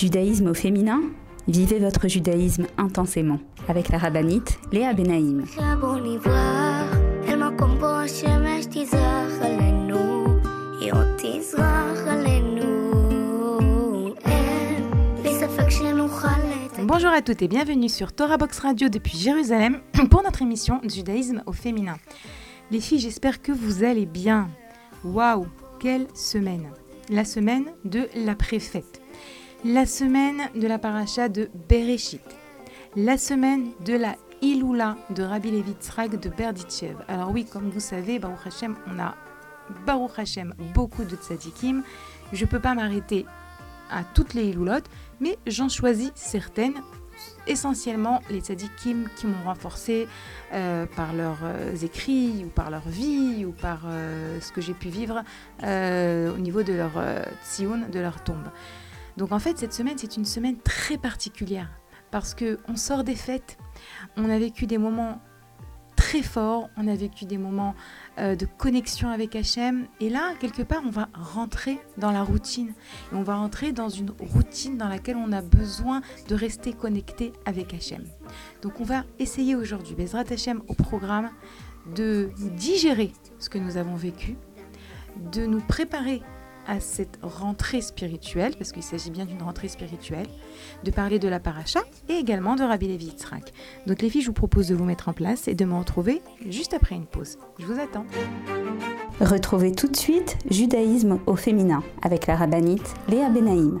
Judaïsme au féminin Vivez votre judaïsme intensément avec la rabbinite Léa Benaïm. Bonjour à toutes et bienvenue sur Torah Box Radio depuis Jérusalem pour notre émission Judaïsme au féminin. Les filles, j'espère que vous allez bien. Waouh, quelle semaine La semaine de la préfète la semaine de la paracha de Bereshit, la semaine de la Iloula de Rabbi Levi de Berditchev. Alors oui, comme vous savez, Baruch Hashem, on a Baruch Hashem beaucoup de tzadikim. Je ne peux pas m'arrêter à toutes les Iloulotes, mais j'en choisis certaines, essentiellement les tzadikim qui m'ont renforcé euh, par leurs euh, écrits ou par leur vie ou par euh, ce que j'ai pu vivre au niveau de leur tzioun, de leur tombe. Donc en fait, cette semaine, c'est une semaine très particulière parce que on sort des fêtes, on a vécu des moments très forts, on a vécu des moments euh, de connexion avec Hachem, et là, quelque part, on va rentrer dans la routine, et on va rentrer dans une routine dans laquelle on a besoin de rester connecté avec Hachem. Donc on va essayer aujourd'hui, Bezrat Hachem, au programme, de digérer ce que nous avons vécu, de nous préparer à cette rentrée spirituelle, parce qu'il s'agit bien d'une rentrée spirituelle, de parler de la paracha et également de Rabbi Levi Yitzhak. Donc les filles, je vous propose de vous mettre en place et de me retrouver juste après une pause. Je vous attends. Retrouvez tout de suite Judaïsme au féminin avec la rabbinite Léa Benaïm.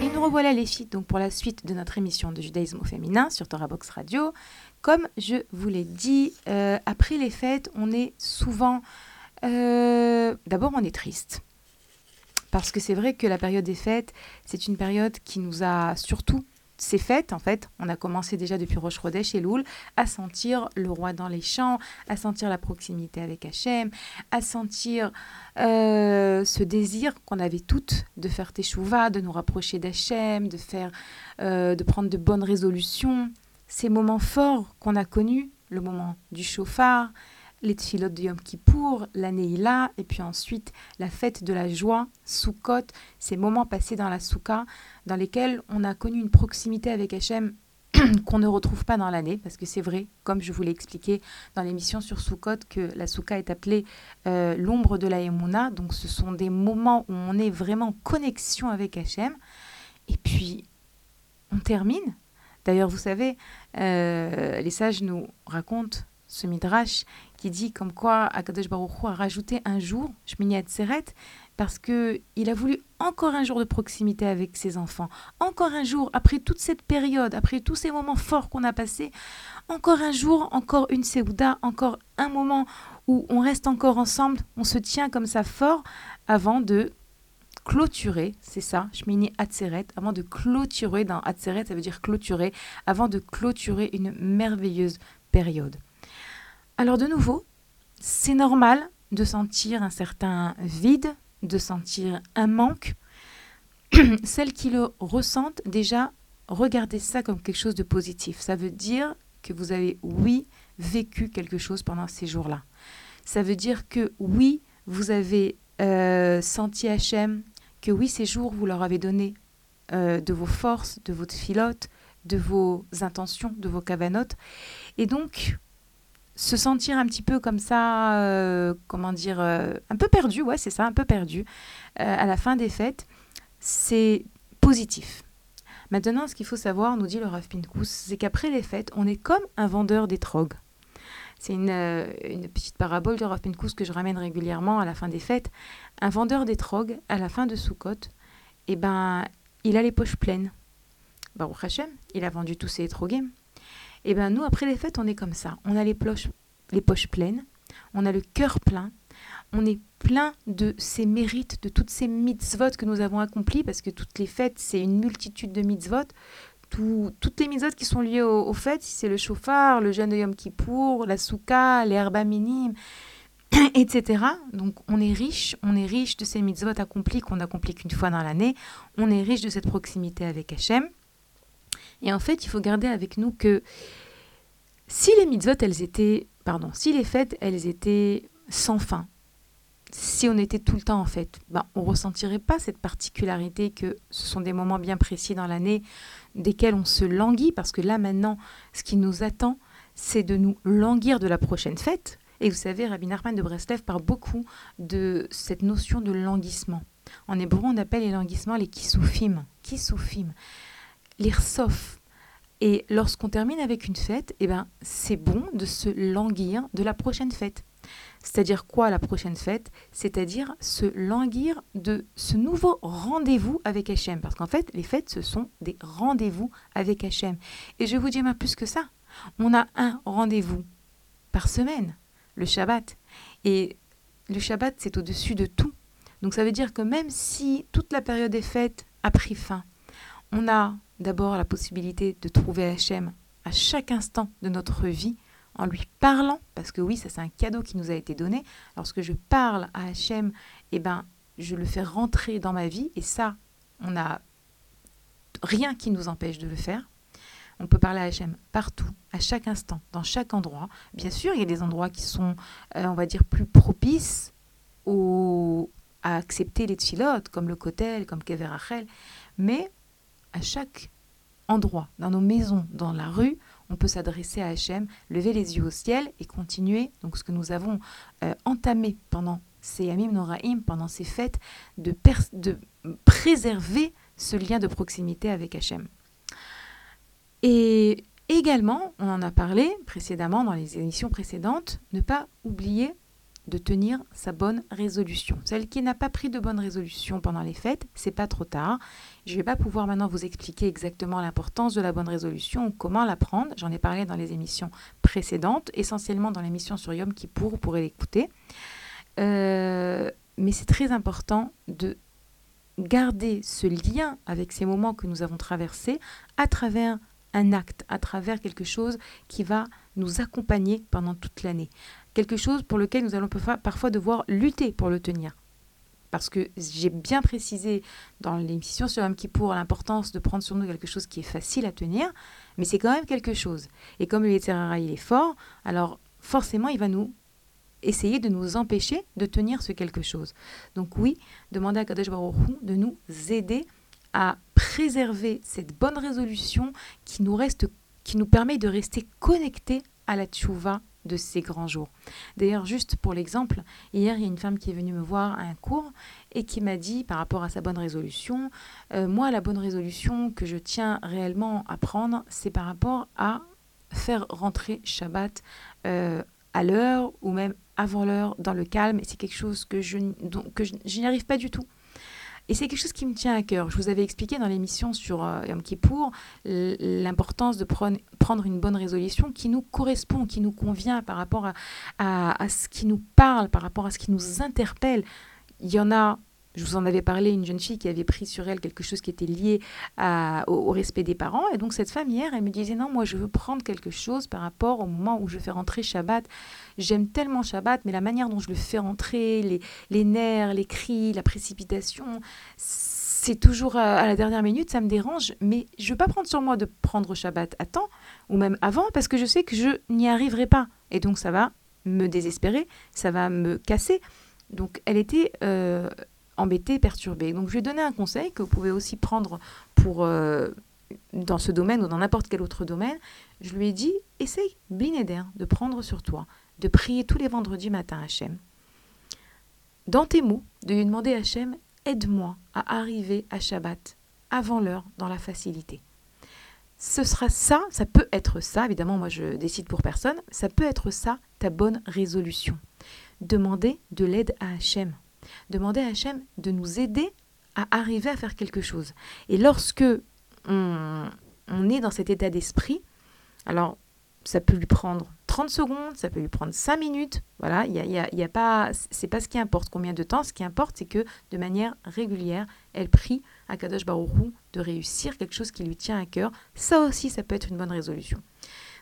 Et nous revoilà les filles donc pour la suite de notre émission de judaïsme au féminin sur Torah Box Radio. Comme je vous l'ai dit, euh, après les fêtes, on est souvent... Euh, d'abord, on est triste. Parce que c'est vrai que la période des fêtes, c'est une période qui nous a surtout ces fêtes, en fait, on a commencé déjà depuis Roche et Loul à sentir le roi dans les champs, à sentir la proximité avec Hachem, à sentir euh, ce désir qu'on avait toutes de faire Teshuvah, de nous rapprocher d'Hachem, de faire, euh, de prendre de bonnes résolutions. Ces moments forts qu'on a connus, le moment du chauffard, les tfilotes de Yom Kippour, l'année là, et puis ensuite la fête de la joie, Sukkot, ces moments passés dans la Souka, dans lesquels on a connu une proximité avec Hachem qu'on ne retrouve pas dans l'année, parce que c'est vrai, comme je vous l'ai expliqué dans l'émission sur Sukkot, que la Souka est appelée euh, l'ombre de la Emouna, donc ce sont des moments où on est vraiment en connexion avec Hachem, et puis on termine. D'ailleurs, vous savez, euh, les sages nous racontent ce midrash qui dit comme quoi Akadosh Baruch Hu a rajouté un jour, Shmini Atzeret, parce que il a voulu encore un jour de proximité avec ses enfants, encore un jour après toute cette période, après tous ces moments forts qu'on a passés, encore un jour, encore une Seouda, encore un moment où on reste encore ensemble, on se tient comme ça fort avant de clôturer, c'est ça, Shmini Atzeret, avant de clôturer, dans Atzeret ça veut dire clôturer, avant de clôturer une merveilleuse période. Alors de nouveau, c'est normal de sentir un certain vide, de sentir un manque. Celles qui le ressentent déjà regardez ça comme quelque chose de positif. Ça veut dire que vous avez, oui, vécu quelque chose pendant ces jours-là. Ça veut dire que, oui, vous avez euh, senti Hachem, que oui, ces jours, vous leur avez donné euh, de vos forces, de votre filote, de vos intentions, de vos cavanotes. Et donc, se sentir un petit peu comme ça, euh, comment dire, un peu perdu, ouais, c'est ça, un peu perdu, à la fin des fêtes, c'est positif. Maintenant, ce qu'il faut savoir, nous dit le Rav Pinkous, c'est qu'après les fêtes, on est comme un vendeur d'étrog. C'est une, euh, petite parabole de Rav Pinkous que je ramène régulièrement à la fin des fêtes. Un vendeur d'étrog, à la fin de Sukkot, eh ben, il a les poches pleines. Baruch Hashem, il a vendu tous ses étrogués. Eh ben, nous, après les fêtes, on est comme ça. On a les, poches, les poches pleines, on a le cœur plein, on est plein de ces mérites, de toutes ces mitzvot que nous avons accomplies, parce que toutes les fêtes, c'est une multitude de mitzvot. toutes les mitzvot qui sont liées aux, fêtes, c'est le chauffard, le jeûne de Yom Kippour, la souka, les herbes minimes, etc. Donc on est riche, on est riche de ces mitzvot accomplis qu'on n'accomplit qu'une fois dans l'année, on est riche de cette proximité avec Hachem. Et en fait, il faut garder avec nous que si les mitzvot, elles étaient, pardon, si les fêtes, elles étaient sans fin, si on était tout le temps en fait, ben, on ressentirait pas cette particularité que ce sont des moments bien précis dans l'année desquels on se languit parce que là maintenant, ce qui nous attend, c'est de nous languir de la prochaine fête. Et vous savez, Rabbi Nachman de Breslev parle beaucoup de cette notion de languissement. En hébreu, on appelle les languissements les kisoufim, kisoufim, l'irsof. Et lorsqu'on termine avec une fête, eh ben, c'est bon de se languir de la prochaine fête. C'est-à-dire quoi la prochaine fête? C'est-à-dire se languir de ce nouveau rendez-vous avec Hachem. Parce qu'en fait, les fêtes, ce sont des rendez-vous avec Hachem. Et je vous dire même plus que ça. On a un rendez-vous par semaine, le Shabbat. Et le Shabbat, c'est au-dessus de tout. Donc ça veut dire que même si toute la période des fêtes a pris fin, on a d'abord la possibilité de trouver Hachem à chaque instant de notre vie en lui parlant, parce que oui, ça c'est un cadeau qui nous a été donné. Lorsque je parle à Hachem, eh ben, je le fais rentrer dans ma vie, et ça, on n'a rien qui nous empêche de le faire. On peut parler à Hachem partout, à chaque instant, dans chaque endroit. Bien sûr, il y a des endroits qui sont, euh, on va dire, plus propices à accepter les tfilotes, comme le Kotel, comme Kever Rachel. Mais à chaque endroit, dans nos maisons, dans la rue, on peut s'adresser à Hachem, lever les yeux au ciel et continuer donc ce que nous avons euh, entamé pendant ces Yamim Noraim, pendant ces fêtes, de, de préserver ce lien de proximité avec Hachem. Et également, on en a parlé précédemment dans les émissions précédentes, ne pas oublier de tenir sa bonne résolution. Celle qui n'a pas pris de bonne résolution pendant les fêtes, c'est pas trop tard. Je vais pas pouvoir maintenant vous expliquer exactement l'importance de la bonne résolution ou comment la prendre. J'en ai parlé dans les émissions précédentes, essentiellement dans l'émission sur Yom Kippour, vous pourrez l'écouter. Euh, mais c'est très important de garder ce lien avec ces moments que nous avons traversés à travers un acte, à travers quelque chose qui va nous accompagner pendant toute l'année quelque chose pour lequel nous allons parfois devoir lutter pour le tenir. Parce que j'ai bien précisé dans l'émission sur Yom Kippour l'importance de prendre sur nous quelque chose qui est facile à tenir, mais c'est quand même quelque chose. Et comme le Yetzirara, il est fort, alors forcément, il va nous essayer de nous empêcher de tenir ce quelque chose. Donc oui, demander à Kadosh Baruch de nous aider à préserver cette bonne résolution qui nous, reste, qui nous permet de rester connectés à la tchouva de ces grands jours. D'ailleurs, juste pour l'exemple, hier, il y a une femme qui est venue me voir à un cours et qui m'a dit, par rapport à sa bonne résolution, euh, moi, la bonne résolution que je tiens réellement à prendre, c'est par rapport à faire rentrer Shabbat euh, à l'heure ou même avant l'heure dans le calme. Et c'est quelque chose que je, que je n'y arrive pas du tout. Et c'est quelque chose qui me tient à cœur. Je vous avais expliqué dans l'émission sur euh, Yom Kippour l'importance de prendre une bonne résolution qui nous correspond, qui nous convient par rapport à, à ce qui nous parle, par rapport à ce qui nous interpelle. Il y en a je vous en avais parlé, une jeune fille qui avait pris sur elle quelque chose qui était lié au, respect des parents. Et donc cette femme hier, elle me disait, non, moi je veux prendre quelque chose par rapport au moment où je fais rentrer Shabbat. J'aime tellement Shabbat, mais la manière dont je le fais rentrer, les, les nerfs, les cris, la précipitation, c'est toujours à, la dernière minute, ça me dérange, mais je ne veux pas prendre sur moi de prendre Shabbat à temps, ou même avant, parce que je sais que je n'y arriverai pas. Et donc ça va me désespérer, ça va me casser. Donc elle était euh, embêtée, perturbée. Donc je lui ai donné un conseil que vous pouvez aussi prendre pour, euh, dans ce domaine ou dans n'importe quel autre domaine. Je lui ai dit, essaye, Blinéder, de prendre sur toi, de prier tous les vendredis matin Hachem. Dans tes mots, de lui demander à Hachem, aide-moi à arriver à Shabbat avant l'heure dans la facilité. Ce sera ça, ça peut être ça, évidemment moi je décide pour personne, ça peut être ça ta bonne résolution. Demander de l'aide à Hachem. Demander à Hachem de nous aider à arriver à faire quelque chose. Et lorsque on, est dans cet état d'esprit, alors ça peut lui prendre 30 secondes, ça peut lui prendre 5 minutes. Voilà, il y a, y a, pas, c'est pas ce qui importe combien de temps. Ce qui importe, c'est que de manière régulière, elle prie à Kadosh Baruchou de réussir quelque chose qui lui tient à cœur. Ça aussi, ça peut être une bonne résolution.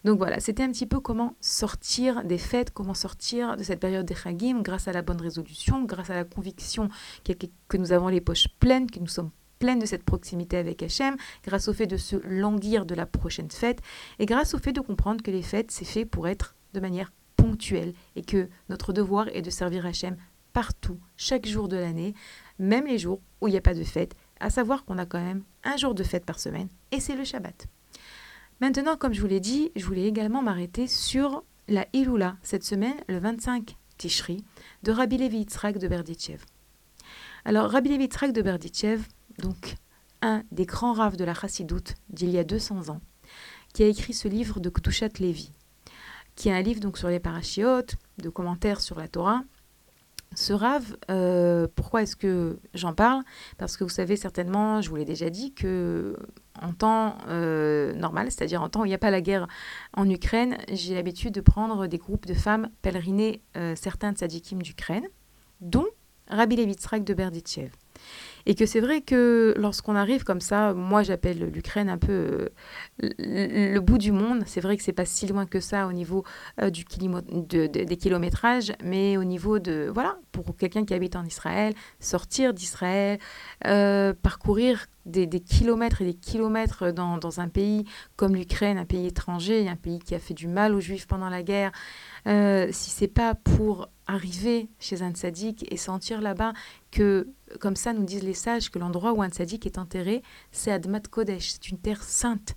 Donc voilà, c'était un petit peu comment sortir des fêtes, comment sortir de cette période des Chagim grâce à la bonne résolution, grâce à la conviction que nous avons les poches pleines, que nous sommes pleine de cette proximité avec Hachem, grâce au fait de se languir de la prochaine fête, et grâce au fait de comprendre que les fêtes, c'est fait pour être de manière ponctuelle, et que notre devoir est de servir Hachem partout, chaque jour de l'année, même les jours où il n'y a pas de fête, à savoir qu'on a quand même un jour de fête par semaine, et c'est le Shabbat. Maintenant, comme je vous l'ai dit, je voulais également m'arrêter sur la Iloula, cette semaine, le 25 Tishri, de Rabbi Levi Yitzhak de Berditchev. Alors, Rabbi Levi Yitzhak de Berditchev, donc un des grands raves de la Chassidoute d'il y a 200 ans, qui a écrit ce livre de Ktushat Levi, qui est un livre donc sur les parachiotes, de commentaires sur la Torah. Ce rave, euh, pourquoi est-ce que j'en parle? Parce que vous savez certainement, je vous l'ai déjà dit, que en temps euh, normal, c'est-à-dire en temps où il n'y a pas la guerre en Ukraine, j'ai l'habitude de prendre des groupes de femmes pèleriner euh, certains tzadikim d'Ukraine, dont Rabbi Levitzrak de Berditchev. Et que c'est vrai que lorsqu'on arrive comme ça, moi j'appelle l'Ukraine un peu euh, le, bout du monde. C'est vrai que c'est pas si loin que ça au niveau euh, du des kilométrages, mais au niveau de, voilà, pour quelqu'un qui habite en Israël, sortir d'Israël, euh, parcourir des, kilomètres et des kilomètres dans, dans un pays comme l'Ukraine, un pays étranger, un pays qui a fait du mal aux Juifs pendant la guerre, si c'est pas pour arriver chez un tzaddik et sentir là-bas que, comme ça nous disent les sages, que l'endroit où un tzaddik est enterré, c'est Admat Kodesh, c'est une terre sainte.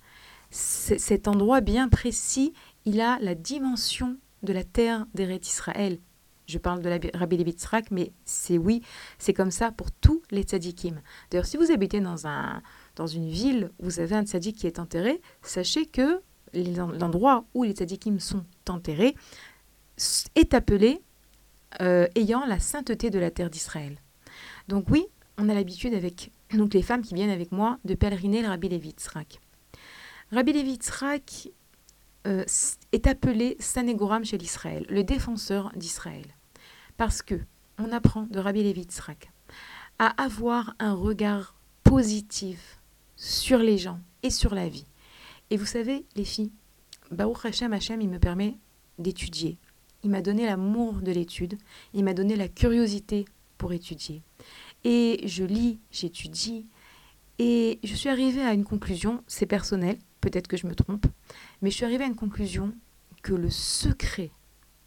Cet endroit bien précis, il a la dimension de la terre d'Eret Israël. Je parle de la Rabbi Levitzrak, mais c'est oui, c'est comme ça pour tous les tzaddikim. D'ailleurs, si vous habitez dans, un, dans une ville où vous avez un tzaddik qui est enterré, sachez que l'endroit où les tzaddikim sont enterrés est appelé euh, ayant la sainteté de la terre d'Israël. Donc oui, on a l'habitude avec donc les femmes qui viennent avec moi de pèleriner le Rabbi Levi Rabbi Levi euh, est appelé Sanégoram chez l'Israël, le défenseur d'Israël, parce que on apprend de Rabbi Levi à avoir un regard positif sur les gens et sur la vie. Et vous savez, les filles, Baruch Hashem Hashem, il me permet d'étudier, il m'a donné l'amour de l'étude, il m'a donné la curiosité pour étudier. Et je lis, j'étudie, et je suis arrivée à une conclusion, c'est personnel, peut-être que je me trompe, mais je suis arrivée à une conclusion que le secret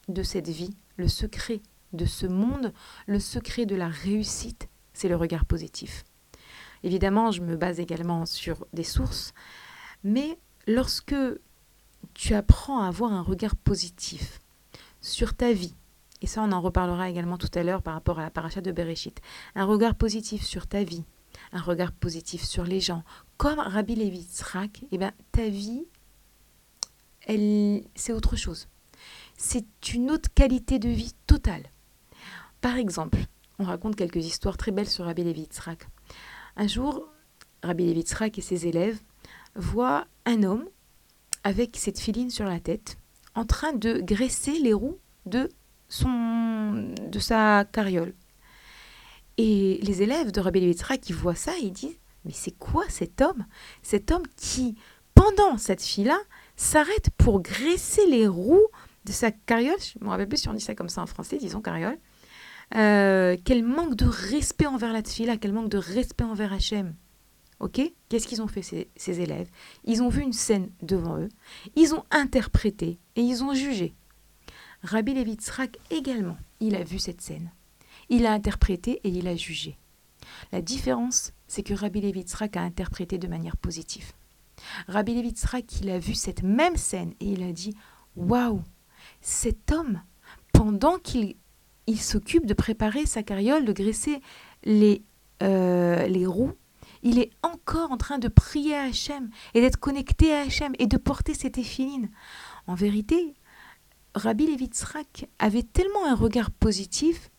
de cette vie, le secret de ce monde, le secret de la réussite, c'est le regard positif. Évidemment, je me base également sur des sources, mais lorsque tu apprends à avoir un regard positif, sur ta vie. Et ça, on en reparlera également tout à l'heure par rapport à la paracha de Bereshit. Un regard positif sur ta vie, un regard positif sur les gens. Comme Rabbi Levi Tzrak, eh ben, ta vie, c'est autre chose. C'est une autre qualité de vie totale. Par exemple, on raconte quelques histoires très belles sur Rabbi Levi. Un jour, Rabbi Levi et ses élèves voient un homme avec cette filine sur la tête en train de graisser les roues de, son, de sa carriole. Et les élèves de Rabbi Levitzra qui voient ça, ils disent Mais c'est quoi cet homme? Cet homme qui, pendant cette file-là, s'arrête pour graisser les roues de sa carriole. Je me rappelle plus si on dit ça comme ça en français, disons carriole. Euh, quel manque de respect envers la tfila, quel manque de respect envers Hachem. Ok? Qu'est-ce qu'ils ont fait, ces, ces, élèves? Ils ont vu une scène devant eux, ils ont interprété et ils ont jugé. Rabbi Levitzrak également, il a vu cette scène. Il a interprété et il a jugé. La différence, c'est que Rabbi Levitzrak a interprété de manière positive. Rabbi Levitzrak, il a vu cette même scène et il a dit Waouh, cet homme, pendant qu'il il s'occupe de préparer sa carriole, de graisser les, euh, les roues, il est encore en train de prier à Hachem et d'être connecté à Hachem et de porter cette éphiline. En vérité, Rabbi Levitzrak avait tellement un regard positif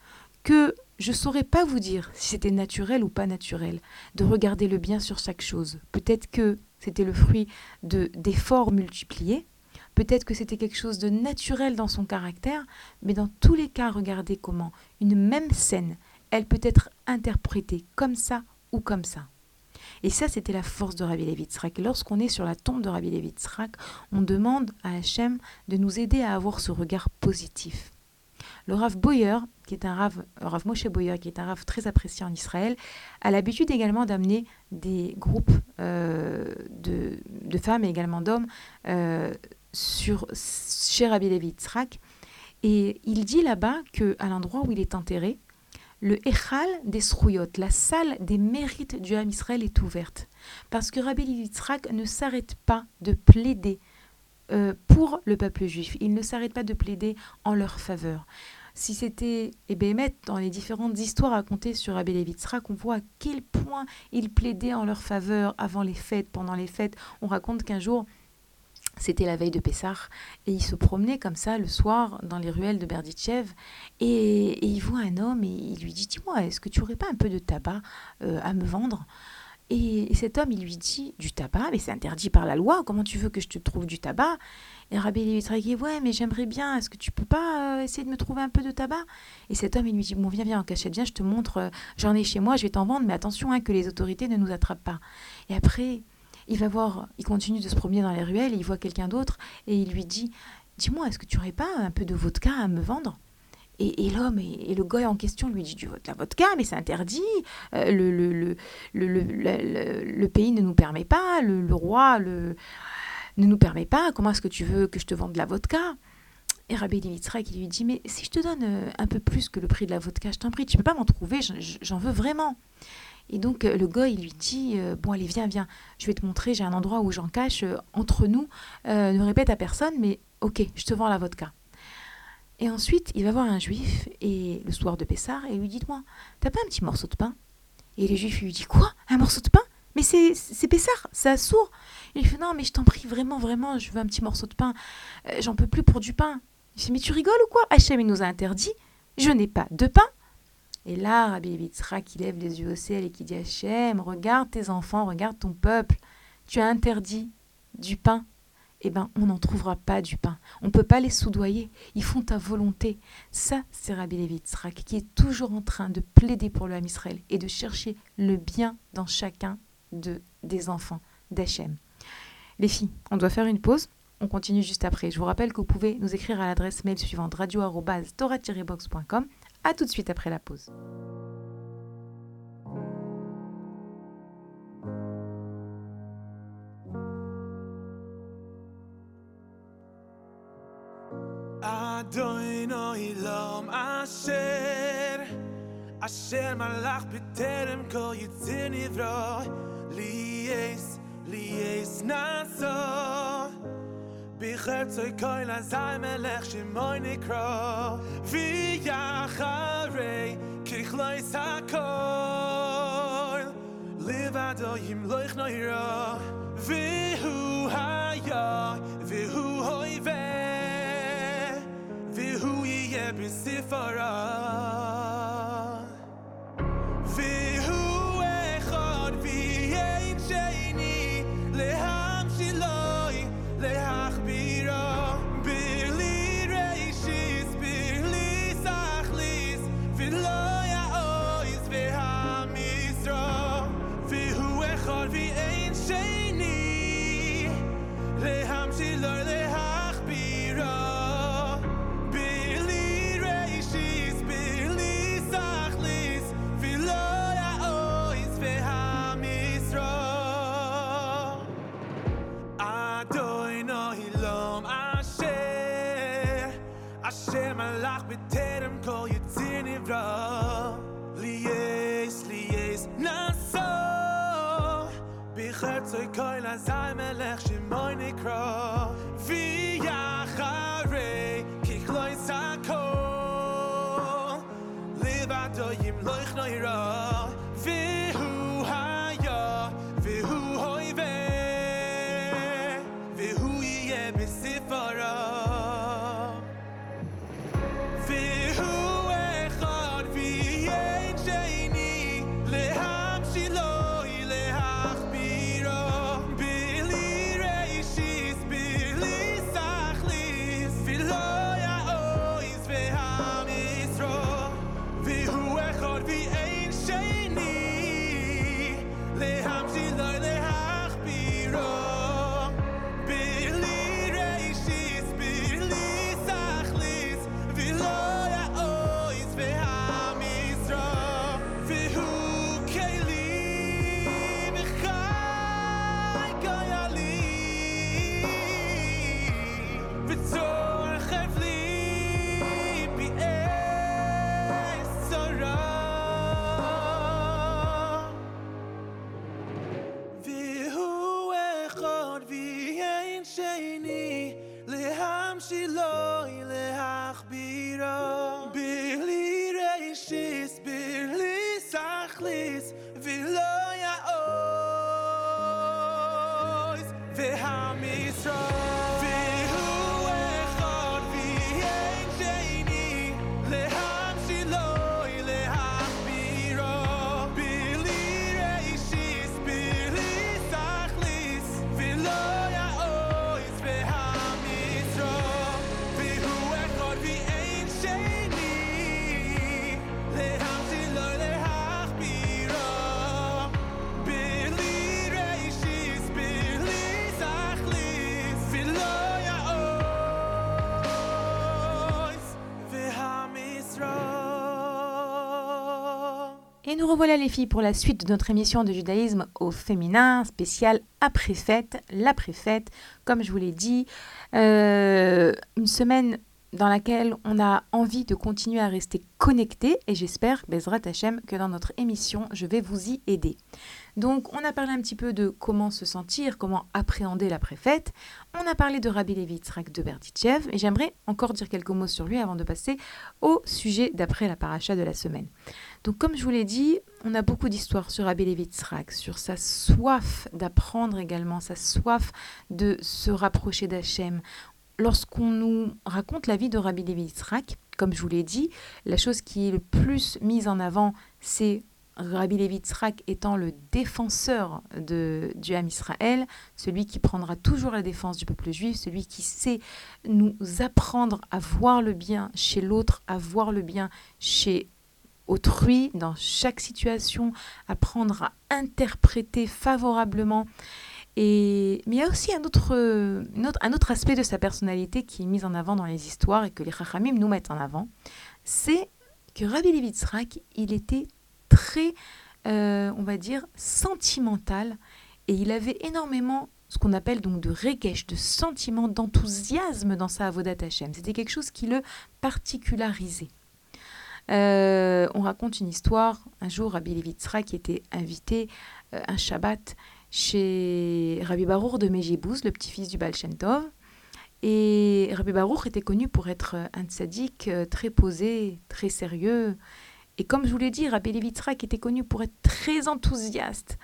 que je ne saurais pas vous dire si c'était naturel ou pas naturel de regarder le bien sur chaque chose. Peut-être que c'était le fruit de d'efforts multipliés, peut-être que c'était quelque chose de naturel dans son caractère, mais dans tous les cas, regardez comment une même scène, elle peut être interprétée comme ça ou comme ça. Et ça, c'était la force de Rabbi Levitzrak. Lorsqu'on est sur la tombe de Rabbi Levitzrak, on demande à Hachem de nous aider à avoir ce regard positif. Le Rav Boyer, qui est un Rav, Rav Moshe Boyer, qui est un Rav très apprécié en Israël, a l'habitude également d'amener des groupes euh, de, de, femmes et également d'hommes euh, chez Rabbi Levitzrak. Et il dit là-bas qu'à l'endroit où il est enterré, le Echal des Srouyot, la salle des mérites du Ham Israël est ouverte. Parce que Rabbi Yitzhak ne s'arrête pas de plaider euh, pour le peuple juif. Il ne s'arrête pas de plaider en leur faveur. Si c'était et eh dans les différentes histoires racontées sur Rabbi Yitzhak, on voit à quel point il plaidait en leur faveur avant les fêtes, pendant les fêtes. On raconte qu'un jour, c'était la veille de Pessah et il se promenait comme ça le soir dans les ruelles de Berditchev et, il voit un homme et il lui dit Dis-moi, est-ce que tu aurais pas un peu de tabac euh, à me vendre? Et, cet homme, il lui dit Du tabac, mais c'est interdit par la loi, comment tu veux que je te trouve du tabac? Et Rabbi lui dit Ouais, mais j'aimerais bien, est-ce que tu peux pas euh, essayer de me trouver un peu de tabac? Et cet homme, il lui dit Bon, viens, viens en cachette, viens, je te montre, euh, j'en ai chez moi, je vais t'en vendre, mais attention hein, que les autorités ne nous attrapent pas. Et après, il va voir, il continue de se promener dans les ruelles, il voit quelqu'un d'autre et il lui dit Dis-moi, est-ce que tu aurais pas un peu de vodka à me vendre? Et, l'homme et, le gars en question lui dit du la vodka, mais c'est interdit. Euh, le, le, le, le, pays ne nous permet pas, le, roi le, ne nous permet pas. Comment est-ce que tu veux que je te vende de la vodka? Et Rabbi Dimitrak, il lui dit Mais si je te donne euh, un peu plus que le prix de la vodka, je t'en prie, tu peux pas m'en trouver, j'en veux vraiment. Et donc euh, le gars, il lui dit euh, Bon, allez, viens, viens, je vais te montrer, j'ai un endroit où j'en cache entre nous. ne répète à personne, mais ok, je te vends la vodka. Et ensuite, il va voir un juif, et le soir de Pessar, et lui dit Moi, t'as pas un petit morceau de pain? Et le juif lui dit Quoi? Un morceau de pain? Mais c'est Pessar, c'est sourd. Il fait Non, mais je t'en prie, vraiment, vraiment, je veux un petit morceau de pain. J'en peux plus pour du pain. Il dit Mais tu rigoles ou quoi? Hachem, il nous a interdit. Je n'ai pas de pain. Et là, Rabbi Yitzhak qui lève les yeux au ciel et qui dit Hachem, regarde tes enfants, regarde ton peuple. Tu as interdit du pain. Eh bien, on n'en trouvera pas du pain. On ne peut pas les soudoyer. Ils font ta volonté. Ça, c'est Rabbi Yitzhak qui est toujours en train de plaider pour le Israël et de chercher le bien dans chacun de, des enfants d'Hachem. Les filles, on doit faire une pause. On continue juste après. Je vous rappelle que vous pouvez nous écrire à l'adresse mail suivante radio-torah-box.com a tout de suite après la pause. Zoi koi la zai melech shi moi ni kro Vi ya charei kich loi sa koi Liva do yim והוא no והוא Vi hu ha vi hu Vi hu sifara בחרצוי כל הזי מלך שמוי נקרא ויחרי ככלוי סקול לבדו ימלוך נוירא והוא היה והוא הויבה והוא יהיה בספרה nous revoilà les filles pour la suite de notre émission de judaïsme au féminin, spécial après-fête, l'après-fête, comme je vous l'ai dit, euh, une semaine dans laquelle on a envie de continuer à rester connectés et j'espère, Bezrat Hachem, que dans notre émission, je vais vous y aider. Donc, on a parlé un petit peu de comment se sentir, comment appréhender l'après-fête. On a parlé de Rabbi Levi Yitzhak de Berdichev et j'aimerais encore dire quelques mots sur lui avant de passer au sujet d'après la paracha de la semaine. Donc, comme je vous l'ai dit, on a beaucoup d'histoires sur Rabbi Levi Yitzhak, sur sa soif d'apprendre également, sa soif de se rapprocher d'Hachem. Lorsqu'on nous raconte la vie de Rabbi Levi Yitzhak, comme je vous l'ai dit, la chose qui est le plus mise en avant, c'est Rabbi Levi Yitzhak étant le défenseur de, du Ham Israël, celui qui prendra toujours la défense du peuple juif, celui qui sait nous apprendre à voir le bien chez l'autre, à voir le bien chez autrui, dans chaque situation, apprendre à interpréter favorablement. Et, mais il y a aussi un autre, un autre aspect de sa personnalité qui est mis en avant dans les histoires et que les Chachamim nous mettent en avant, c'est que Rabbi Levi Yitzhak, il était très, euh, on va dire, sentimental et il avait énormément ce qu'on appelle donc de regesh, de sentiment, d'enthousiasme dans sa avodat Hashem. C'était quelque chose qui le particularisait. Euh, on raconte une histoire. Un jour, Rabbi Levi Yitzhak était invité euh, un Shabbat chez Rabbi Baruch de Mejibouz, le petit-fils du Baal Shem Tov. Et Rabbi Baruch était connu pour être euh, un tzaddik très posé, très sérieux. Et comme je vous l'ai dit, Rabbi Levi Yitzhak était connu pour être très enthousiaste,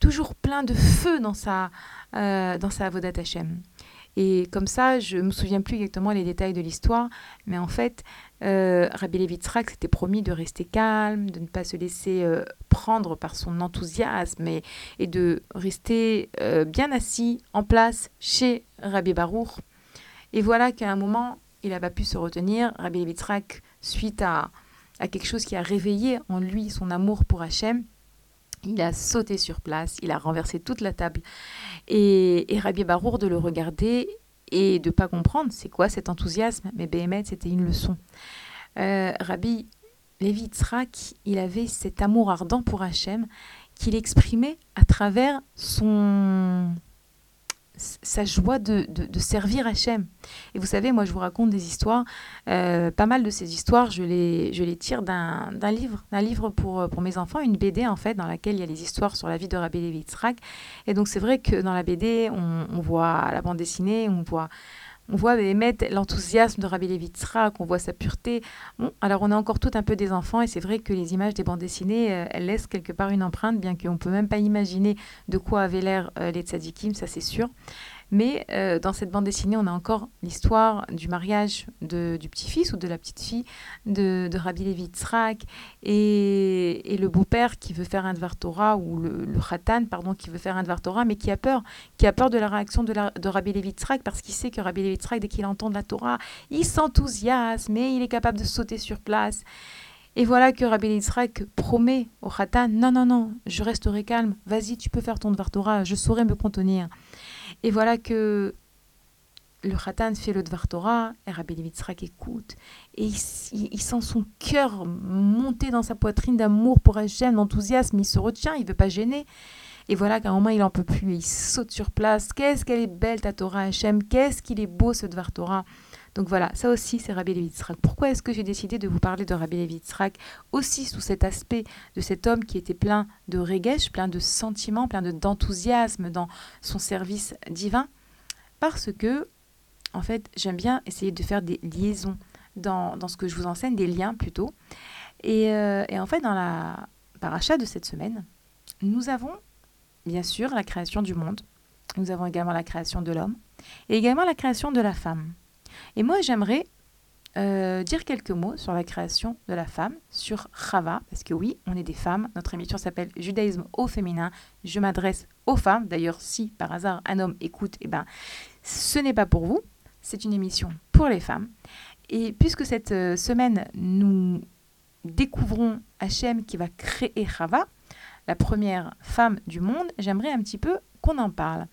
toujours plein de feu dans sa, dans sa Hashem. Et comme ça, je me souviens plus exactement les détails de l'histoire, mais en fait, euh, Rabbi Levi Yitzhak s'était promis de rester calme, de ne pas se laisser euh, prendre par son enthousiasme et, de rester euh, bien assis en place chez Rabbi Baruch. Et voilà qu'à un moment, il n'a pas pu se retenir. Rabbi Levi Yitzhak, suite à, à quelque chose qui a réveillé en lui son amour pour Hachem, il a sauté sur place, il a renversé toute la table. Et, Rabbi Barour de le regarder et de pas comprendre c'est quoi cet enthousiasme? Mais Béhémet, c'était une leçon. Euh, Rabbi Levi Yitzhak, il avait cet amour ardent pour Hachem qu'il exprimait à travers son, sa joie de, de, servir Hachem. Et vous savez, moi, je vous raconte des histoires. Euh, pas mal de ces histoires, je les, je les tire d'un livre, d'un livre pour, pour mes enfants, une BD, en fait, dans laquelle il y a les histoires sur la vie de Rabbi Levi. Et donc, c'est vrai que dans la BD, on voit la bande dessinée, on voit on voit l'enthousiasme de Rabbi Levitzrak, on voit sa pureté. Alors on a encore tout un peu des enfants et c'est vrai que les images des bandes dessinées, euh, elles laissent quelque part une empreinte, bien qu'on ne peut même pas imaginer de quoi avaient l'air euh, les tzadikim, ça c'est sûr. Mais euh, dans cette bande dessinée, on a encore l'histoire du mariage de, du petit-fils ou de la petite-fille de, de Rabbi Levi Tzrak et, et, le beau-père qui veut faire un Dvar Torah ou le, le Khatan, pardon, qui veut faire un Dvar Torah, mais qui a peur, qui a peur de la réaction de, la, de Rabbi Levi Tzrak parce qu'il sait que Rabbi Levi Tzrak, dès qu'il entend la Torah, il s'enthousiasme et il est capable de sauter sur place. Et voilà que Rabbi Yitzhak promet au Khatan, non, non, non, je resterai calme, vas-y, tu peux faire ton Dvar Torah, je saurai me contenir. Et voilà que le Khatan fait le Dvar Torah, et Rabbi Yitzhak écoute, et il, sent son cœur monter dans sa poitrine d'amour pour Hachem, d'enthousiasme, il se retient, il veut pas gêner. Et voilà qu'à un moment, il n'en peut plus, il saute sur place. Qu'est-ce qu'elle est belle ta Torah Hachem, qu'est-ce qu'il est beau ce Dvar Torah. Donc voilà, ça aussi c'est Rabbi Levi Pourquoi est-ce que j'ai décidé de vous parler de Rabbi Levi aussi sous cet aspect de cet homme qui était plein de regesh, plein de sentiments, plein d'enthousiasme dans son service divin? Parce que, en fait, j'aime bien essayer de faire des liaisons dans, ce que je vous enseigne, des liens plutôt. Et, euh, et en fait, dans la paracha de cette semaine, nous avons bien sûr la création du monde, nous avons également la création de l'homme et également la création de la femme. Et moi, j'aimerais euh, dire quelques mots sur la création de la femme, sur Chava, parce que oui, on est des femmes. Notre émission s'appelle Judaïsme au féminin. Je m'adresse aux femmes. D'ailleurs, si par hasard un homme écoute, eh ben, ce n'est pas pour vous. C'est une émission pour les femmes. Et puisque cette euh, semaine, nous découvrons Hachem qui va créer Chava, la première femme du monde, j'aimerais un petit peu qu'on en parle.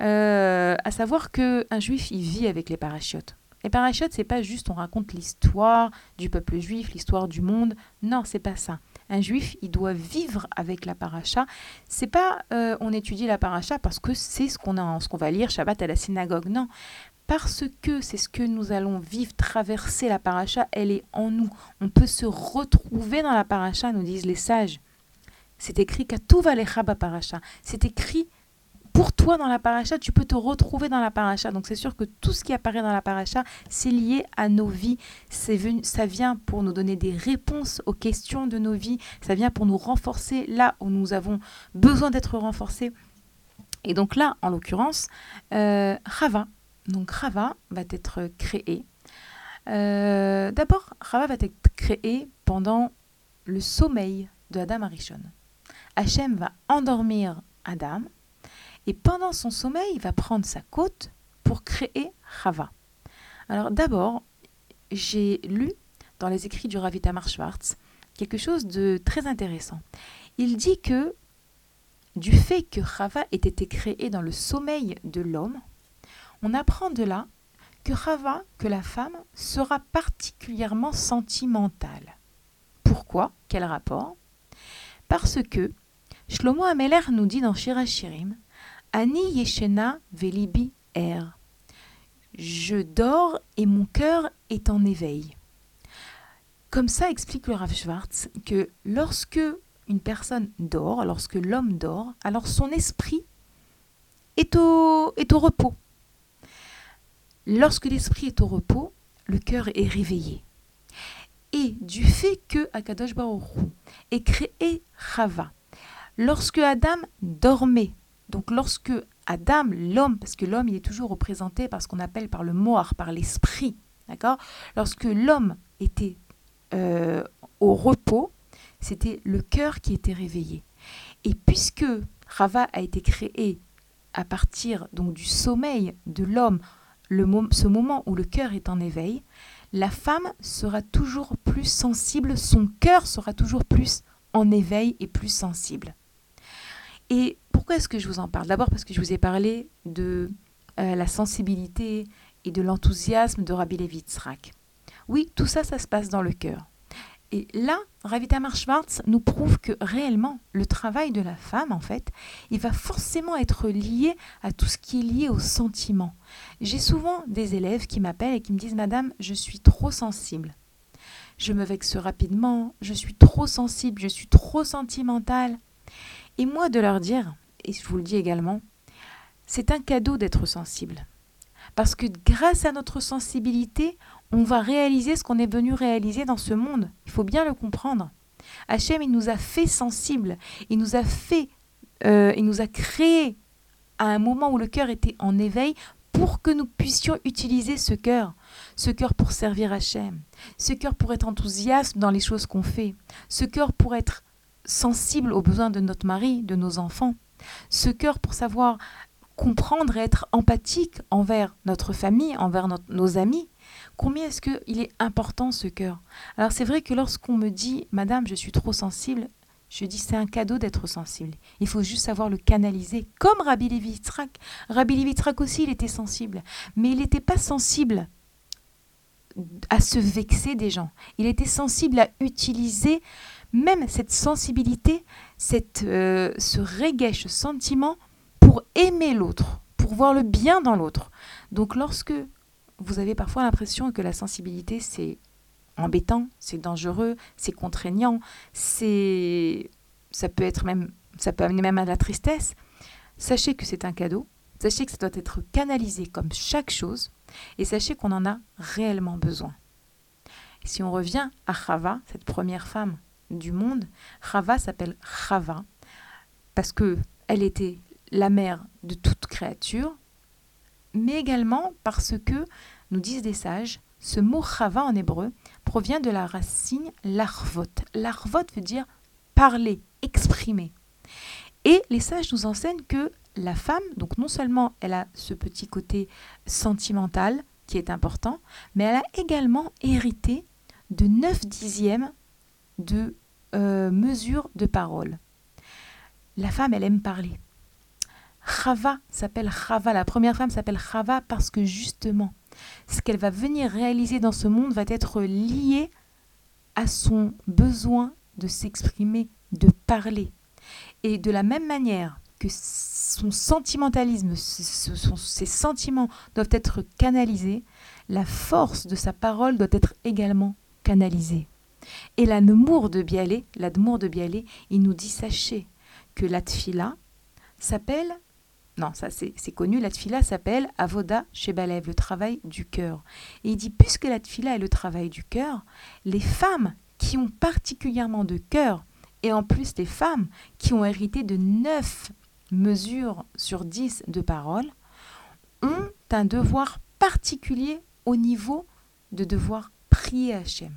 Euh, à savoir qu'un juif, il vit avec les parachutes. Les parachutes, c'est pas juste on raconte l'histoire du peuple juif, l'histoire du monde. Non, c'est pas ça. Un juif, il doit vivre avec la paracha. C'est pas euh, on étudie la paracha parce que c'est ce qu'on a, ce qu'on va lire Shabbat à la synagogue. Non, parce que c'est ce que nous allons vivre, traverser la paracha. Elle est en nous. On peut se retrouver dans la paracha, nous disent les sages. C'est écrit qu'à tout paracha. C'est écrit pour toi dans la paracha, tu peux te retrouver dans la paracha. Donc c'est sûr que tout ce qui apparaît dans la paracha, c'est lié à nos vies. Venu, ça vient pour nous donner des réponses aux questions de nos vies. Ça vient pour nous renforcer là où nous avons besoin d'être renforcés. Et donc là, en l'occurrence, euh, Rava. Donc Rava va être créé. Euh, d'abord, Rava va être créé pendant le sommeil de Adam Arishon. Hachem va endormir Adam et pendant son sommeil, il va prendre sa côte pour créer Rava. Alors d'abord, j'ai lu dans les écrits du Rav Itamar Schwartz quelque chose de très intéressant. Il dit que du fait que Rava ait été créé dans le sommeil de l'homme, on apprend de là que Rava, que la femme, sera particulièrement sentimentale. Pourquoi? Quel rapport? Parce que Shlomo Ameler nous dit dans Shirachirim Ani Yeshena Velibi Er. Je dors et mon cœur est en éveil. Comme ça explique le Rav Schwartz que lorsque une personne dort, lorsque l'homme dort, alors son esprit est au, est au repos. Lorsque l'esprit est au repos, le cœur est réveillé. Et du fait que Akadosh Baruch ait créé Chava, lorsque Adam dormait donc lorsque Adam, l'homme, parce que l'homme il est toujours représenté par ce qu'on appelle par le moar, par l'esprit, Lorsque l'homme était euh, au repos, c'était le cœur qui était réveillé. Et puisque Rava a été créé à partir donc du sommeil de l'homme, ce moment où le cœur est en éveil, la femme sera toujours plus sensible, son cœur sera toujours plus en éveil et plus sensible. Et pourquoi est-ce que je vous en parle? D'abord parce que je vous ai parlé de euh, la sensibilité et de l'enthousiasme de Rabbi Levi Oui, tout ça, ça se passe dans le cœur. Et là, Ravita Schwartz nous prouve que réellement, le travail de la femme, en fait, il va forcément être lié à tout ce qui est lié au sentiment. J'ai souvent des élèves qui m'appellent et qui me disent Madame, je suis trop sensible. Je me vexe rapidement, je suis trop sensible, je suis trop sentimentale. Et moi, de leur dire, et je vous le dis également, c'est un cadeau d'être sensible. Parce que grâce à notre sensibilité, on va réaliser ce qu'on est venu réaliser dans ce monde. Il faut bien le comprendre. Hachem, il nous a fait sensibles, il nous a fait, euh, il nous a créé à un moment où le cœur était en éveil pour que nous puissions utiliser ce cœur, ce cœur pour servir Hachem, ce cœur pour être enthousiaste dans les choses qu'on fait, ce cœur pour être sensible aux besoins de notre mari, de nos enfants, ce cœur pour savoir comprendre et être empathique envers notre famille, envers nos amis. Combien est-ce qu'il est important ce cœur? Alors c'est vrai que lorsqu'on me dit, Madame, je suis trop sensible, je dis c'est un cadeau d'être sensible. Il faut juste savoir le canaliser, comme Rabbi Levi Rabbi Levi aussi, il était sensible, mais il n'était pas sensible à se vexer des gens. Il était sensible à utiliser même cette sensibilité, euh, ce reggae, ce sentiment pour aimer l'autre, pour voir le bien dans l'autre. Donc lorsque vous avez parfois l'impression que la sensibilité c'est embêtant, c'est dangereux, c'est contraignant, c'est ça peut être même ça peut amener même à la tristesse. Sachez que c'est un cadeau, sachez que ça doit être canalisé comme chaque chose et sachez qu'on en a réellement besoin. si on revient à Chava, cette première femme du monde, Chava s'appelle Chava parce que elle était la mère de toute créature, mais également parce que, nous disent des sages, ce mot chava en hébreu provient de la racine larvot. Larvot veut dire parler, exprimer. Et les sages nous enseignent que la femme, donc non seulement elle a ce petit côté sentimental qui est important, mais elle a également hérité de 9 dixièmes de euh, mesure de parole. La femme, elle aime parler. Chava s'appelle Chava, la première femme s'appelle Chava parce que justement, ce qu'elle va venir réaliser dans ce monde va être lié à son besoin de s'exprimer, de parler. Et de la même manière que son sentimentalisme, ses sentiments doivent être canalisés, la force de sa parole doit être également canalisée. Et l'amour de Bialé, de Bialé, il nous dit sachez que la tfila s'appelle non, ça c'est connu, la tfila s'appelle Avoda Shebalev, le travail du cœur. Et il dit, puisque la tfila est le travail du cœur, les femmes qui ont particulièrement de cœur, et en plus les femmes qui ont hérité de 9 mesures sur 10 de paroles, ont un devoir particulier au niveau de devoir prier Hachem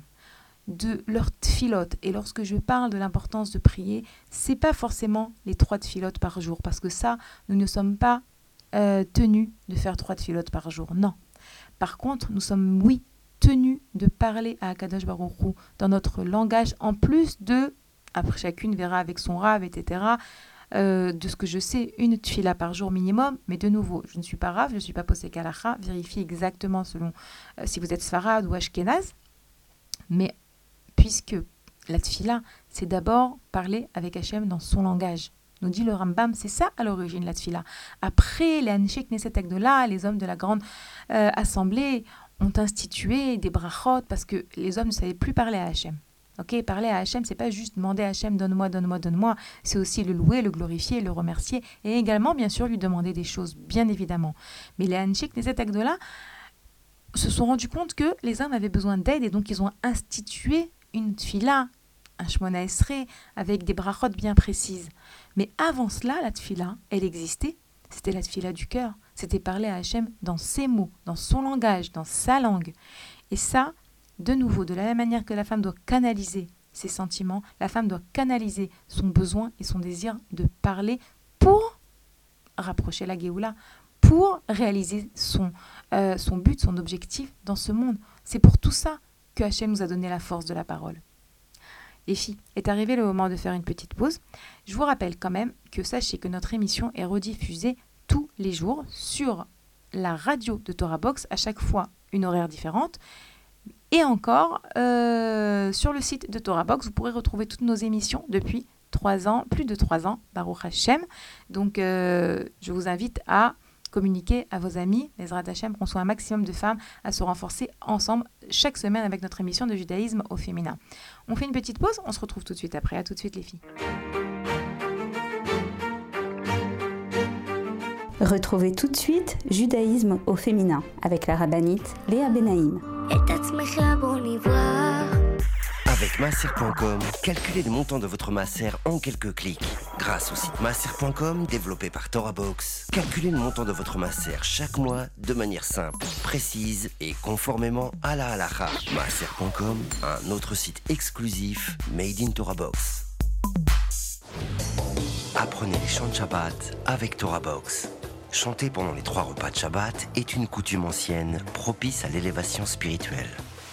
de leur tfilote. Et lorsque je parle de l'importance de prier, c'est pas forcément les trois tfilotes par jour, parce que ça, nous ne sommes pas euh, tenus de faire trois tfilotes par jour. Non. Par contre, nous sommes, oui, tenus de parler à Akadosh Baruch dans notre langage, en plus de, après chacune verra avec son rave, etc., euh, de ce que je sais, une tfila par jour minimum. Mais de nouveau, je ne suis pas rave, je ne suis pas posé kalacha. Vérifiez exactement selon euh, si vous êtes Sfarad ou Ashkenaz. Mais puisque la tfila, c'est d'abord parler avec Hachem dans son langage. Nous dit le Rambam, c'est ça à l'origine la tfila. Après, les Anshek Neset là, les hommes de la grande euh, assemblée, ont institué des brachot parce que les hommes ne savaient plus parler à Hachem. Ok, parler à Hachem, c'est pas juste demander à Hachem donne-moi, donne-moi, donne-moi. C'est aussi le louer, le glorifier, le remercier et également, bien sûr, lui demander des choses, bien évidemment. Mais les Anshek Neset là se sont rendus compte que les hommes avaient besoin d'aide et donc ils ont institué une tfila, un shmona esrei, avec des brachot bien précises. Mais avant cela, la tfila, elle existait. C'était la tfila du cœur. C'était parler à Hachem dans ses mots, dans son langage, dans sa langue. Et ça, de nouveau, de la même manière que la femme doit canaliser ses sentiments, la femme doit canaliser son besoin et son désir de parler pour rapprocher la Géoula, pour réaliser son, euh, son but, son objectif dans ce monde. C'est pour tout ça que Hachem nous a donné la force de la parole. Les filles, est arrivé le moment de faire une petite pause. Je vous rappelle quand même que sachez que notre émission est rediffusée tous les jours sur la radio de Torah Box, à chaque fois une horaire différente. Et encore, euh, sur le site de Torah Box, vous pourrez retrouver toutes nos émissions depuis trois ans, plus de trois ans, Baruch Hashem. Donc, euh, je vous invite à communiquer à vos amis, les Hashem, qu'on soit un maximum de femmes à se renforcer ensemble chaque semaine avec notre émission de judaïsme au féminin. On fait une petite pause, on se retrouve tout de suite après. À tout de suite les filles. Retrouvez tout de suite Judaïsme au féminin avec la rabbinite Léa Benaïm. Avec masser.com, calculez le montant de votre masser en quelques clics. Grâce au site masser.com développé par ToraBox, calculez le montant de votre masser chaque mois de manière simple, précise et conformément à la halakha. Masser.com, un autre site exclusif made in ToraBox. Apprenez les chants de Shabbat avec ToraBox. Chanter pendant les trois repas de Shabbat est une coutume ancienne propice à l'élévation spirituelle.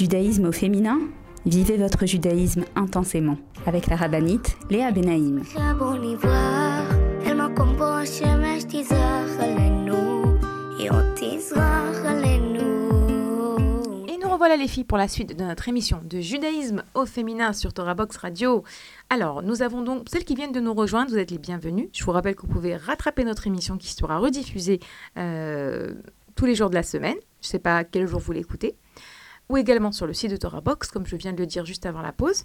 Judaïsme au féminin Vivez votre judaïsme intensément avec la rabbinite Léa Benaïm. Et nous revoilà les filles pour la suite de notre émission de judaïsme au féminin sur Torah Box Radio. Alors, nous avons donc celles qui viennent de nous rejoindre, vous êtes les bienvenus. Je vous rappelle que vous pouvez rattraper notre émission qui sera rediffusée euh, tous les jours de la semaine. Je ne sais pas quel jour vous l'écoutez ou également sur le site de Torah Box, comme je viens de le dire juste avant la pause.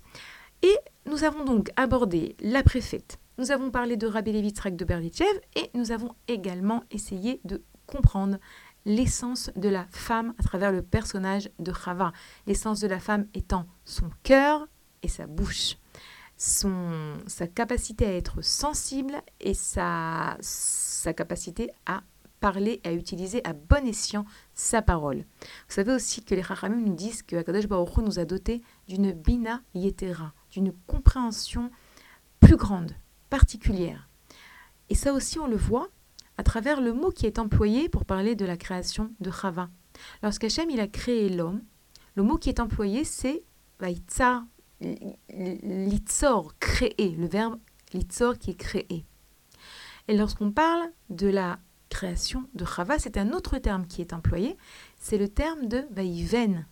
Et nous avons donc abordé la préfète, nous avons parlé de Rabbi Levitzrak de Berlichev et nous avons également essayé de comprendre l'essence de la femme à travers le personnage de Chava. L'essence de la femme étant son cœur et sa bouche, son, sa capacité à être sensible et sa, sa capacité à parler et à utiliser à bon escient sa parole. Vous savez aussi que les Rachamim nous disent que Akadosh Baruch nous a doté d'une bina yetera, d'une compréhension plus grande, particulière. Et ça aussi, on le voit à travers le mot qui est employé pour parler de la création de Chava. Lorsqu'Hachem il a créé l'homme, le mot qui est employé c'est vaitzar, litzor, créer, le verbe litzor qui est créé. Et lorsqu'on parle de la création de Chava, c'est un autre terme qui est employé, c'est le terme de Vaiven.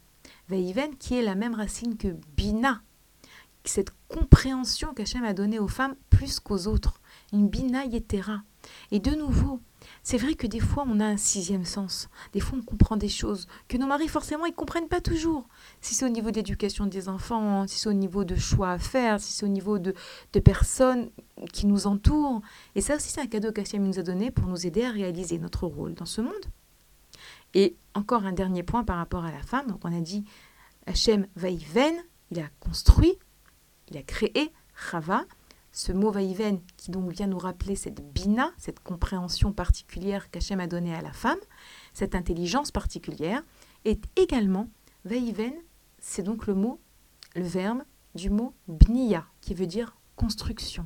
Vaiven qui est la même racine que Bina, cette compréhension qu'Hachem a donnée aux femmes plus qu'aux autres, une Bina Yetera. Et de nouveau, c'est vrai que des fois on a un sixième sens, des fois on comprend des choses que nos maris forcément ils comprennent pas toujours. Si c'est au niveau d'éducation des enfants, si c'est au niveau de choix à faire, si c'est au niveau de, de personnes qui nous entourent. Et ça aussi c'est un cadeau qu'Hachem nous a donné pour nous aider à réaliser notre rôle dans ce monde. Et encore un dernier point par rapport à la femme. Donc on a dit Hachem Vaïven, il a construit, il a créé Chava ce mot vaïven qui donc vient nous rappeler cette bina, cette compréhension particulière qu'Hachem a donnée à la femme, cette intelligence particulière, est également vaïven, c'est donc le mot, le verbe du mot bnia, qui veut dire construction.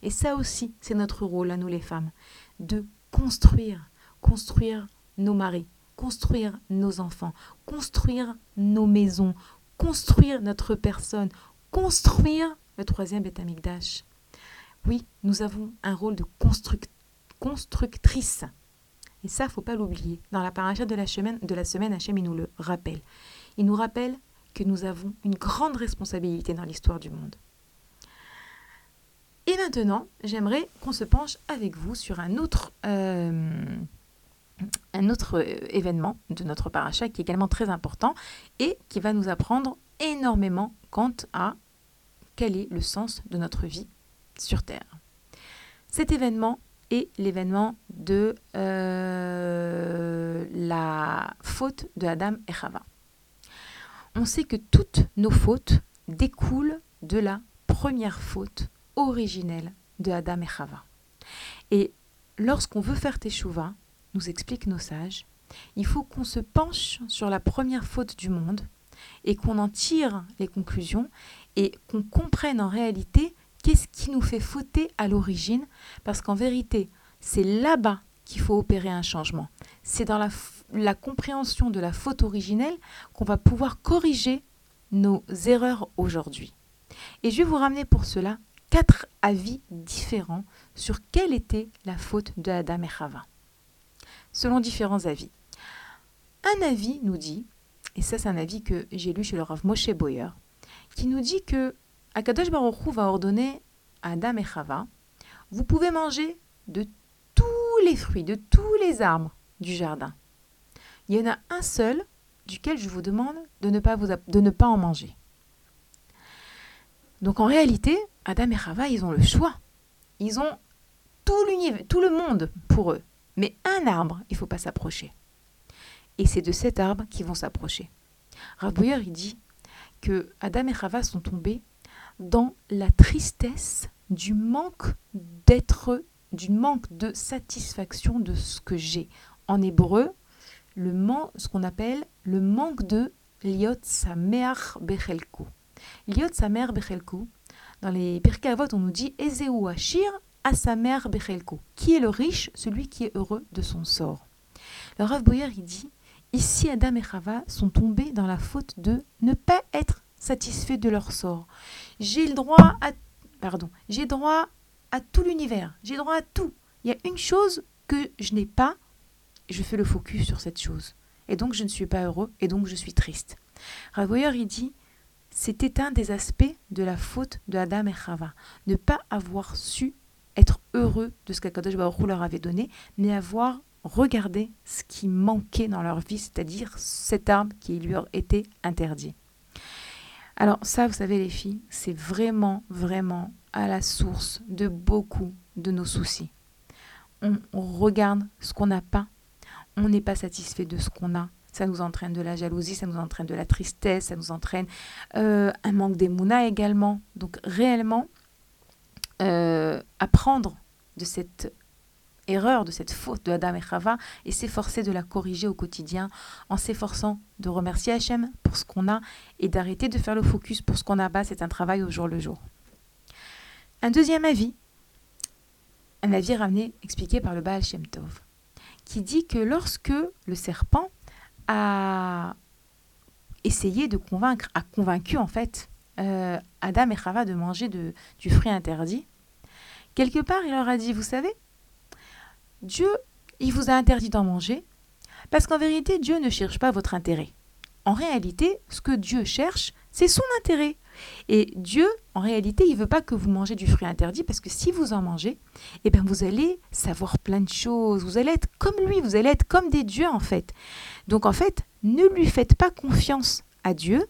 Et ça aussi, c'est notre rôle à nous les femmes, de construire, construire nos maris, construire nos enfants, construire nos maisons, construire notre personne, construire le troisième Betamikdash. Oui, nous avons un rôle de constructrice. Et ça, faut pas l'oublier. Dans la paracha de la semaine, de la semaine, il nous le rappelle. Il nous rappelle que nous avons une grande responsabilité dans l'histoire du monde. Et maintenant, j'aimerais qu'on se penche avec vous sur un autre, euh, un autre euh, événement de notre paracha qui est également très important et qui va nous apprendre énormément quant à quel est le sens de notre vie sur Terre. Cet événement est l'événement de euh, la faute de Adam et Chava. On sait que toutes nos fautes découlent de la première faute originelle de Adam et Chava. Et lorsqu'on veut faire Teshuvah, nous expliquent nos sages, il faut qu'on se penche sur la première faute du monde et qu'on en tire les conclusions et qu'on comprenne en réalité qu'est-ce qui nous fait fauter à l'origine, parce qu'en vérité, c'est là-bas qu'il faut opérer un changement. C'est dans la, compréhension de la faute originelle qu'on va pouvoir corriger nos erreurs aujourd'hui. Et je vais vous ramener pour cela quatre avis différents sur quelle était la faute de Adam et Chava. Selon différents avis. Un avis nous dit, et ça c'est un avis que j'ai lu chez le Rav Moshe Boyer, qui nous dit que Akadosh Baruch Hu va ordonner à Adam et Chava, vous pouvez manger de tous les fruits, de tous les arbres du jardin. Il y en a un seul duquel je vous demande de ne pas, vous, en manger. Donc en réalité, Adam et Chava, ils ont le choix. Ils ont tout, le monde pour eux. Mais un arbre, il ne faut pas s'approcher. Et c'est de cet arbre qu'ils vont s'approcher. Rav il dit que Adam et Chava sont tombés dans la tristesse du manque d'être, du manque de satisfaction de ce que j'ai. En hébreu, le man, ce qu'on appelle le manque de liot samer bechelku. Liot samer bechelku, dans les Pirkei on nous dit Ezeu Ashir à sa mère Bechelko. Qui est le riche Celui qui est heureux de son sort. Le Rav Boyer, il dit Ici, Adam et Chava sont tombés dans la faute de ne pas être satisfaits de leur sort. J'ai le droit à. Pardon. J'ai droit à tout l'univers. J'ai droit à tout. Il y a une chose que je n'ai pas. Je fais le focus sur cette chose. Et donc, je ne suis pas heureux. Et donc, je suis triste. Rav Boyer, il dit c'était un des aspects de la faute de Adam et Chava. Ne pas avoir su être heureux de ce qu'Akadosh leur avait donné, mais avoir regardé ce qui manquait dans leur vie, c'est-à-dire cet arbre qui lui était interdit. Alors ça, vous savez les filles, c'est vraiment, vraiment à la source de beaucoup de nos soucis. On, regarde ce qu'on n'a pas, on n'est pas satisfait de ce qu'on a, ça nous entraîne de la jalousie, ça nous entraîne de la tristesse, ça nous entraîne euh, un manque d'émouna également. Donc réellement, euh, apprendre de cette erreur, de cette faute de Adam et Chava et s'efforcer de la corriger au quotidien en s'efforçant de remercier Hachem pour ce qu'on a et d'arrêter de faire le focus pour ce qu'on a bas. C'est un travail au jour le jour. Un deuxième avis, un avis ramené, expliqué par le Baal Shem Tov, qui dit que lorsque le serpent a essayé de convaincre, a convaincu en fait euh, Adam et Chava de manger de, du fruit interdit, quelque part il leur a dit, vous savez, Dieu, il vous a interdit d'en manger, parce qu'en vérité, Dieu ne cherche pas votre intérêt. En réalité, ce que Dieu cherche, c'est son intérêt. Et Dieu, en réalité, il veut pas que vous mangez du fruit interdit parce que si vous en mangez, eh bien vous allez savoir plein de choses. Vous allez être comme lui, vous allez être comme des dieux en fait. Donc en fait, ne lui faites pas confiance à Dieu.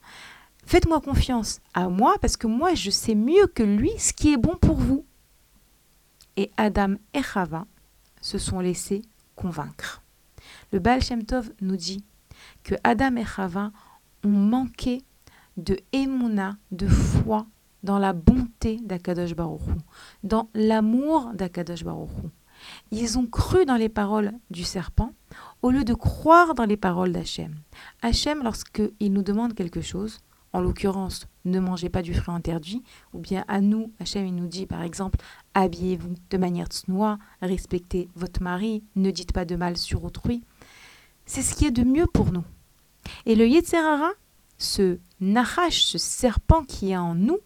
Faites-moi confiance à moi parce que moi je sais mieux que lui ce qui est bon pour vous. Et Adam et Chava se sont laissés convaincre. Le Baal Shem Tov nous dit que Adam et Chava ont manqué de émouna, de foi dans la bonté d'Akadosh Baruchou, dans l'amour d'Akadosh Baruchou. Ils ont cru dans les paroles du serpent au lieu de croire dans les paroles d'Hachem. Hachem, lorsqu'il nous demande quelque chose, en l'occurrence, ne mangez pas du fruit interdit, ou bien à nous, Hachem, nous dit par exemple, habillez-vous de manière tsnoa, respectez votre mari, ne dites pas de mal sur autrui. C'est ce qui est de mieux pour nous. Et le Yetzerara, ce Nahash, ce serpent qui est en nous,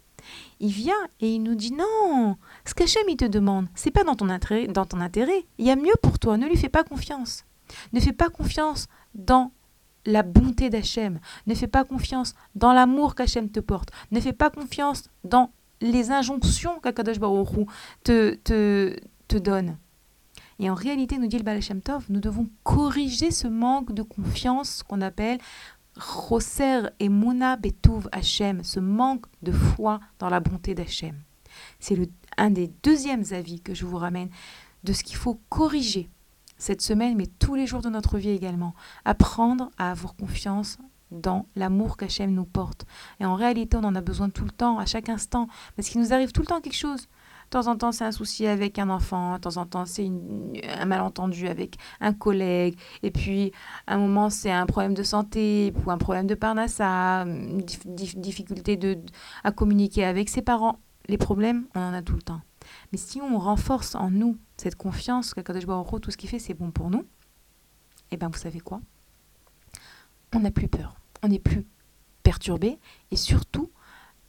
il vient et il nous dit non, ce qu'Hachem il te demande, c'est pas dans ton, intérêt, dans ton intérêt, il y a mieux pour toi, ne lui fais pas confiance. Ne fais pas confiance dans la bonté d'Hachem, ne fais pas confiance dans l'amour qu'Hachem te porte, ne fais pas confiance dans les injonctions qu'Akadosh Baruch te, te, te donne. Et en réalité, nous dit le Baal Tov, nous devons corriger ce manque de confiance qu'on appelle Choser et Muna Betuv Hachem, ce manque de foi dans la bonté d'Hachem. C'est un des deuxièmes avis que je vous ramène de ce qu'il faut corriger cette semaine, mais tous les jours de notre vie également. Apprendre à avoir confiance dans l'amour qu'Hachem nous porte. Et en réalité, on en a besoin tout le temps, à chaque instant, parce qu'il nous arrive tout le temps quelque chose. De temps en temps, c'est un souci avec un enfant. De temps en temps, c'est un malentendu avec un collègue. Et puis, un moment, c'est un problème de santé ou un problème de parnassa, une difficulté de, à communiquer avec ses parents. Les problèmes, on en a tout le temps. Mais si on renforce en nous cette confiance que Kadosh Baruch tout ce qu'il fait, c'est bon pour nous, eh bien, vous savez quoi? On n'a plus peur. On n'est plus perturbé. Et surtout,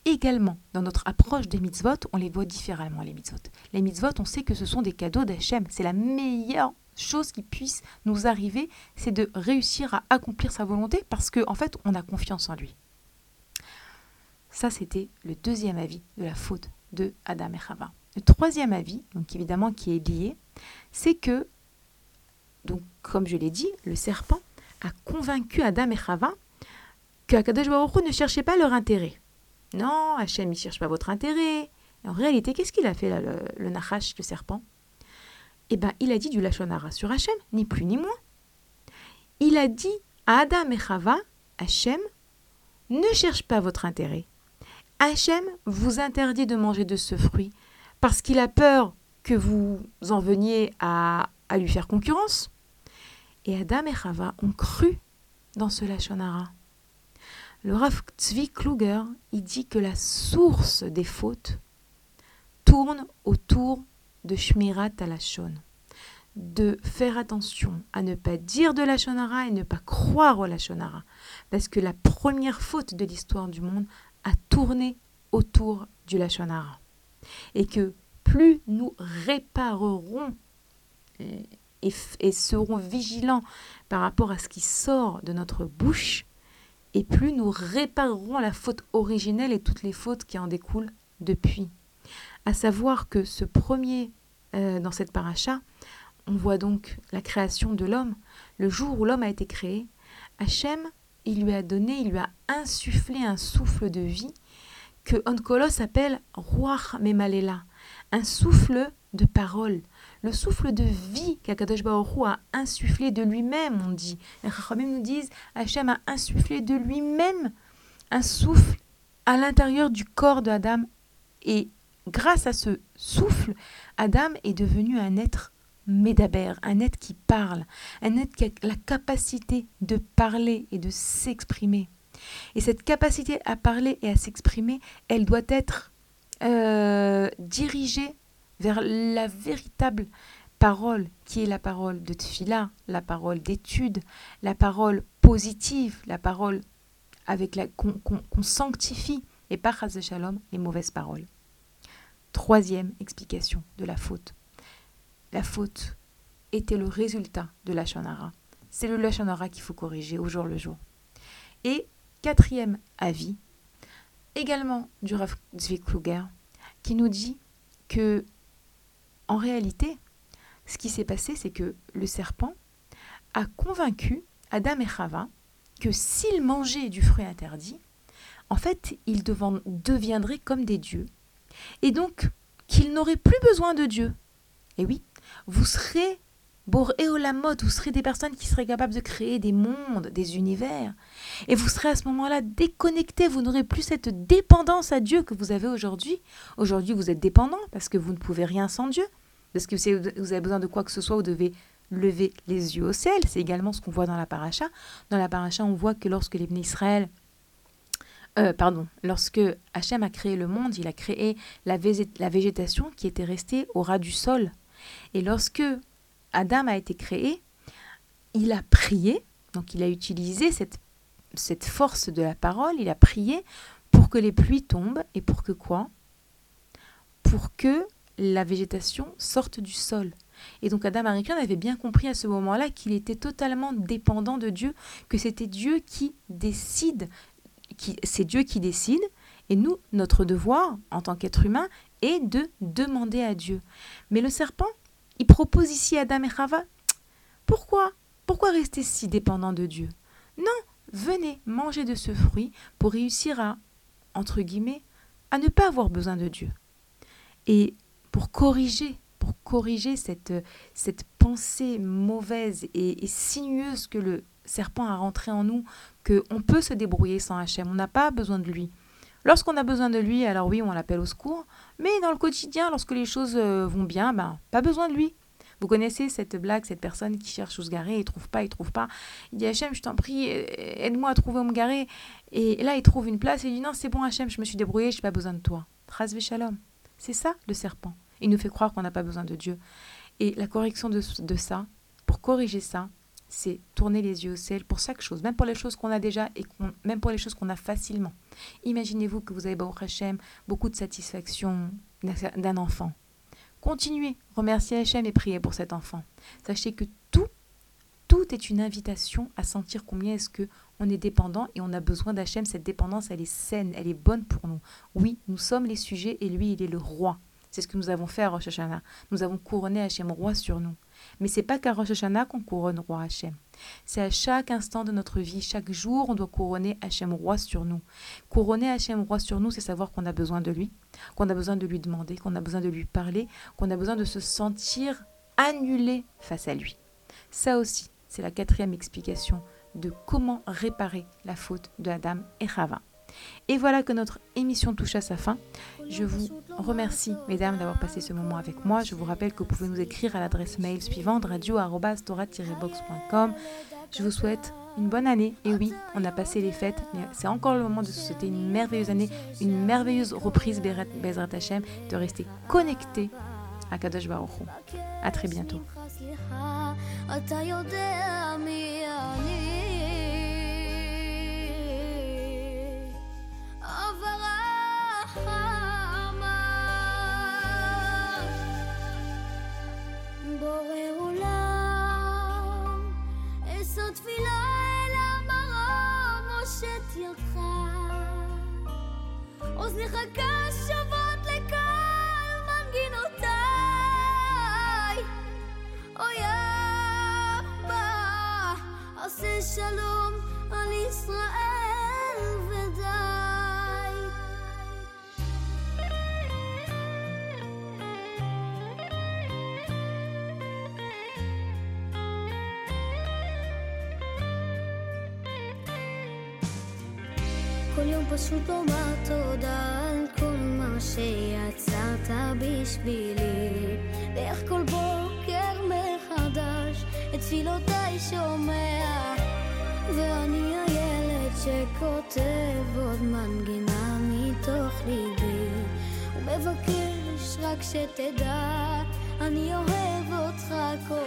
également, dans notre approche des mitzvot, on les voit différemment, les mitzvot. Les mitzvot, on sait que ce sont des cadeaux d'Hachem. C'est la meilleure chose qui puisse nous arriver, c'est de réussir à accomplir sa volonté parce qu'en en fait, on a confiance en lui. Ça, c'était le deuxième avis de la faute de Adam et Chava. Le troisième avis, donc évidemment qui est lié, c'est que, donc comme je l'ai dit, le serpent a convaincu Adam et Chava que Akadosh ne cherchait pas leur intérêt. Non, Hachem, il ne cherche pas votre intérêt. en réalité, qu'est-ce qu'il a fait, le, le le serpent? Eh bien, il a dit du Lachonara sur Hachem, ni plus ni moins. Il a dit à Adam et Chava, Hachem ne cherche pas votre intérêt. Hachem vous interdit de manger de ce fruit parce qu'il a peur que vous en veniez à, lui faire concurrence. Et Adam et Chava ont cru dans ce Lachonara. Le Rav Tzvi Kluger, il dit que la source des fautes tourne autour de Shmirat Alashon, de faire attention à ne pas dire de la Shonara et ne pas croire au Lachonara, parce que la première faute de l'histoire du monde a tourné autour du Lachonara. Et que plus nous réparerons et, et serons vigilants par rapport à ce qui sort de notre bouche, et plus nous réparerons la faute originelle et toutes les fautes qui en découlent depuis. À savoir que ce premier, euh, dans cette paracha, on voit donc la création de l'homme. Le jour où l'homme a été créé, Hachem, il lui a donné, il lui a insufflé un souffle de vie que Onkolos appelle Ruach Memalela, un souffle de parole, le souffle de vie qu'Akadosh Baruch a insufflé de lui-même, on dit. Les Chachamim nous disent, Hachem a insufflé de lui-même un souffle à l'intérieur du corps de Adam. Et grâce à ce souffle, Adam est devenu un être médaber, un être qui parle, un être qui a la capacité de parler et de s'exprimer. Et cette capacité à parler et à s'exprimer, elle doit être euh, dirigée vers la véritable parole qui est la parole de Tfila, la parole d'étude, la parole positive, la parole avec la qu'on sanctifie et pas de shalom les mauvaises paroles. Troisième explication de la faute. La faute était le résultat de la shonara. C'est le lashonara qu'il faut corriger au jour le jour. Et quatrième avis, également du Rav Zvi Kluger, qui nous dit que en réalité, ce qui s'est passé, c'est que le serpent a convaincu Adam et Chava que s'ils mangeaient du fruit interdit, en fait, ils deviendraient comme des dieux. Et donc, qu'ils n'auraient plus besoin de Dieu. Et oui, vous serez Bor et Olamot, vous serez des personnes qui seraient capables de créer des mondes, des univers. Et vous serez à ce moment-là déconnectés, vous n'aurez plus cette dépendance à Dieu que vous avez aujourd'hui. Aujourd'hui, vous êtes dépendant parce que vous ne pouvez rien sans Dieu. Parce que vous avez besoin de quoi que ce soit, vous devez lever les yeux au ciel. C'est également ce qu'on voit dans la paracha. Dans la paracha, on voit que lorsque les Israël euh, pardon, lorsque Hachem a créé le monde, il a créé la, la, végétation qui était restée au ras du sol. Et lorsque Adam a été créé, il a prié, donc il a utilisé cette, cette force de la parole, il a prié pour que les pluies tombent et pour que quoi? Pour que la végétation sorte du sol. Et donc Adam Arichan avait bien compris à ce moment-là qu'il était totalement dépendant de Dieu, que c'était Dieu qui décide, qui, c'est Dieu qui décide, et nous, notre devoir en tant qu'être humain est de demander à Dieu. Mais le serpent, il propose ici à Adam et Chava, pourquoi Pourquoi rester si dépendant de Dieu? Non, venez manger de ce fruit pour réussir à, entre guillemets, à ne pas avoir besoin de Dieu. Et pour corriger, pour corriger cette, cette pensée mauvaise et, sinueuse que le serpent a rentré en nous, qu'on peut se débrouiller sans Hachem, on n'a pas besoin de lui. Lorsqu'on a besoin de lui, alors oui, on l'appelle au secours. Mais dans le quotidien, lorsque les choses euh, vont bien, ben, pas besoin de lui. Vous connaissez cette blague, cette personne qui cherche où se garer, il trouve pas, il trouve pas. Il dit Hachem, je t'en prie, euh, aide-moi à trouver où me garer. Et là, il trouve une place et il dit non, c'est bon Hachem, je me suis débrouillé, je n'ai pas besoin de toi. Tras shalom. C'est ça le serpent. Il nous fait croire qu'on n'a pas besoin de Dieu. Et la correction de, ça, pour corriger ça, c'est tourner les yeux au ciel pour chaque chose, même pour les choses qu'on a déjà et même pour les choses qu'on a facilement. Imaginez-vous que vous avez, Hachem, beaucoup de satisfaction d'un enfant. Continuez, remerciez Hachem et priez pour cet enfant. Sachez que tout, tout est une invitation à sentir combien est-ce que on est dépendant et on a besoin d'Hachem. Cette dépendance, elle est saine, elle est bonne pour nous. Oui, nous sommes les sujets et lui, il est le roi. C'est ce que nous avons fait à Rosh Hashanah. Nous avons couronné Hachem roi sur nous. Mais c'est pas qu'à Rosh Hashanah qu'on couronne roi Hachem. C'est à chaque instant de notre vie, chaque jour, on doit couronner Hachem roi sur nous. Couronner Hachem roi sur nous, c'est savoir qu'on a besoin de lui, qu'on a besoin de lui demander, qu'on a besoin de lui parler, qu'on a besoin de se sentir annulé face à lui. Ça aussi, c'est la quatrième explication de comment réparer la faute de Adam et Rava. Et voilà que notre émission touche à sa fin. Je vous remercie, mesdames, d'avoir passé ce moment avec moi. Je vous rappelle que vous pouvez nous écrire à l'adresse mail suivante radio-box.com. Je vous souhaite une bonne année. Et oui, on a passé les fêtes, mais c'est encore le moment de se souhaiter une merveilleuse année, une merveilleuse reprise Bezrat Hashem, de rester connecté à Kadosh Baruch À très bientôt. פשוט לומר תודה על כל מה שיצרת בשבילי. ואיך כל בוקר מחדש את תפילותיי שומע ואני הילד שכותב עוד מנגינה מתוך ליבי. ומבקש רק שתדע אני אוהב אותך כל